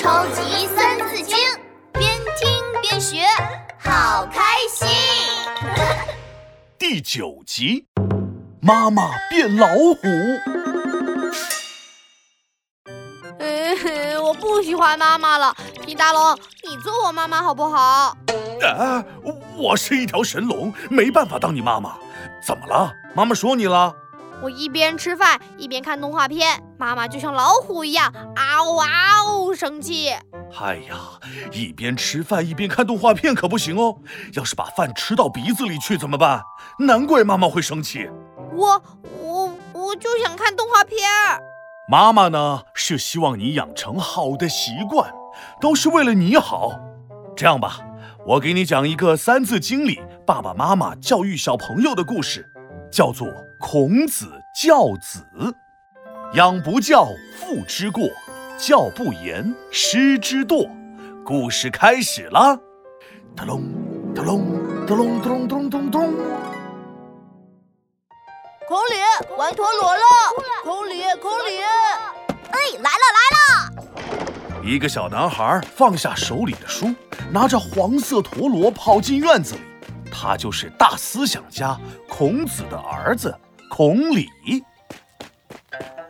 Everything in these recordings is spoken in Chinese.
超级三字经，边听边学，好开心。第九集，妈妈变老虎。嗯，我不喜欢妈妈了。皮大龙，你做我妈妈好不好？啊，我是一条神龙，没办法当你妈妈。怎么了？妈妈说你了？我一边吃饭一边看动画片，妈妈就像老虎一样，嗷嗷呜生气。哎呀，一边吃饭一边看动画片可不行哦，要是把饭吃到鼻子里去怎么办？难怪妈妈会生气。我我我就想看动画片。妈妈呢是希望你养成好的习惯，都是为了你好。这样吧，我给你讲一个《三字经》里爸爸妈妈教育小朋友的故事，叫做。孔子教子，养不教，父之过；教不严，师之惰。故事开始了。咚咚咚咚咚咚咚咚！孔鲤玩陀螺了。孔鲤，孔鲤，哎，来了来了！一个小男孩放下手里的书，拿着黄色陀螺跑进院子。里。他就是大思想家孔子。的儿子。孔鲤，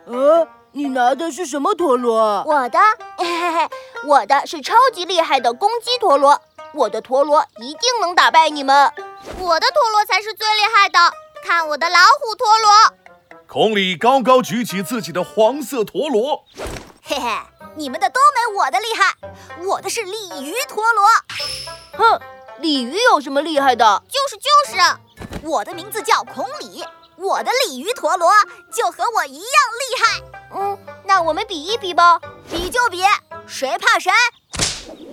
呃，你拿的是什么陀螺？我的，嘿嘿嘿，我的是超级厉害的公鸡陀螺，我的陀螺一定能打败你们，我的陀螺才是最厉害的，看我的老虎陀螺！孔鲤高高举起自己的黄色陀螺，嘿嘿，你们的都没我的厉害，我的是鲤鱼陀螺。哼，鲤鱼有什么厉害的？就是就是，我的名字叫孔鲤。我的鲤鱼陀螺就和我一样厉害，嗯，那我们比一比吧，比就比，谁怕谁？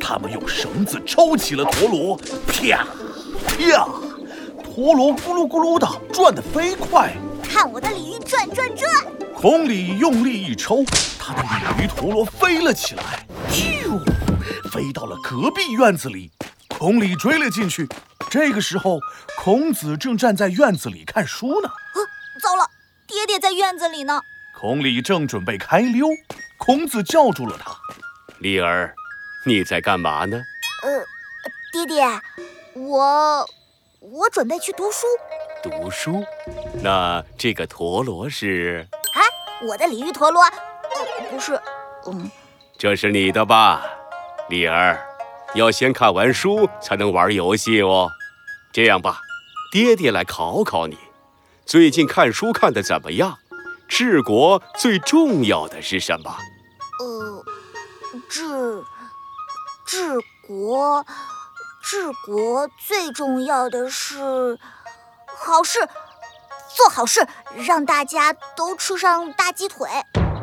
他们用绳子抽起了陀螺，啪啪，陀螺咕噜咕噜的转得飞快。看我的鲤鱼转转转！孔鲤用力一抽，他的鲤鱼陀螺飞了起来，咻，飞到了隔壁院子里。孔鲤追了进去。这个时候，孔子正站在院子里看书呢。啊，糟了，爹爹在院子里呢。孔鲤正准备开溜，孔子叫住了他：“鲤儿，你在干嘛呢？”“呃，爹爹，我我准备去读书。”“读书？那这个陀螺是？”“啊，我的鲤鱼陀螺。”“呃不是，嗯，这是你的吧，鲤儿？要先看完书才能玩游戏哦。”这样吧，爹爹来考考你，最近看书看的怎么样？治国最重要的是什么？呃，治治国，治国最重要的是好事，做好事，让大家都吃上大鸡腿。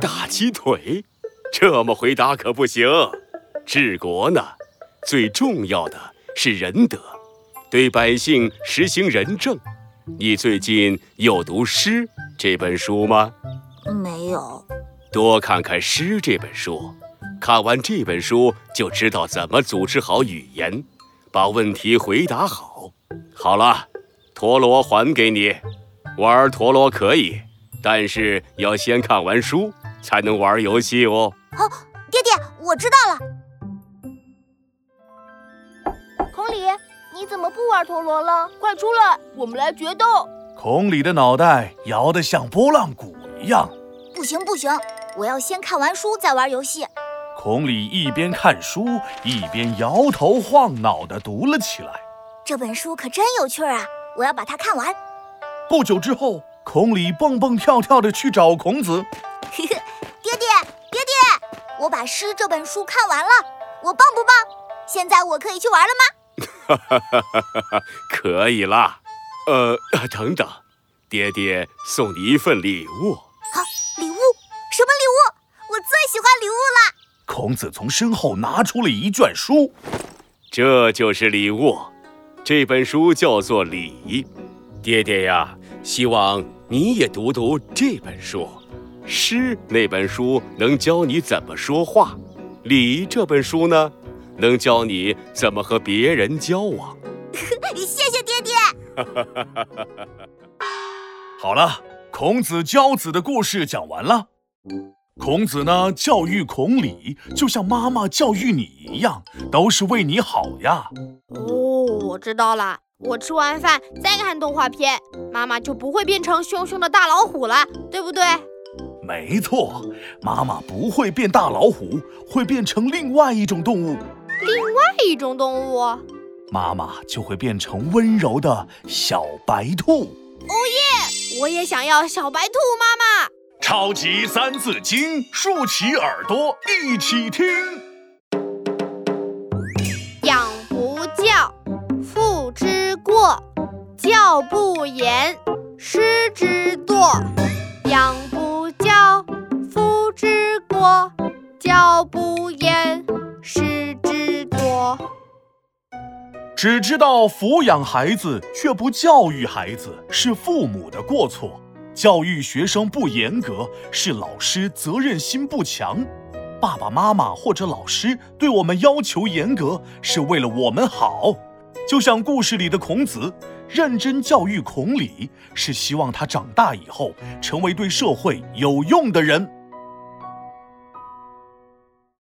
大鸡腿？这么回答可不行。治国呢，最重要的是仁德。对百姓实行仁政，你最近有读《诗》这本书吗？没有。多看看《诗》这本书，看完这本书就知道怎么组织好语言，把问题回答好。好了，陀螺还给你，玩陀螺可以，但是要先看完书才能玩游戏哦。好，爹爹，我知道了。孔鲤。你怎么不玩陀螺了？快出来，我们来决斗！孔鲤的脑袋摇得像拨浪鼓一样。不行不行，我要先看完书再玩游戏。孔鲤一边看书一边摇头晃脑地读了起来。这本书可真有趣啊！我要把它看完。不久之后，孔鲤蹦蹦跳跳地去找孔子。爹爹爹爹，我把《诗》这本书看完了，我棒不棒？现在我可以去玩了吗？哈哈哈哈哈！可以啦，呃，等等，爹爹送你一份礼物。好，礼物？什么礼物？我最喜欢礼物了。孔子从身后拿出了一卷书，这就是礼物。这本书叫做《礼》，爹爹呀，希望你也读读这本书。诗那本书能教你怎么说话，《礼》这本书呢？能教你怎么和别人交往。谢谢爹爹。好了，孔子教子的故事讲完了。孔子呢，教育孔鲤，就像妈妈教育你一样，都是为你好呀。哦，我知道了。我吃完饭再看动画片，妈妈就不会变成凶凶的大老虎了，对不对？没错，妈妈不会变大老虎，会变成另外一种动物。另外一种动物，妈妈就会变成温柔的小白兔。哦耶！我也想要小白兔妈妈。超级三字经，竖起耳朵一起听。养不教，父之过；教不严，师之惰。只知道抚养孩子，却不教育孩子，是父母的过错。教育学生不严格，是老师责任心不强；爸爸妈妈或者老师对我们要求严格，是为了我们好。就像故事里的孔子，认真教育孔鲤，是希望他长大以后成为对社会有用的人。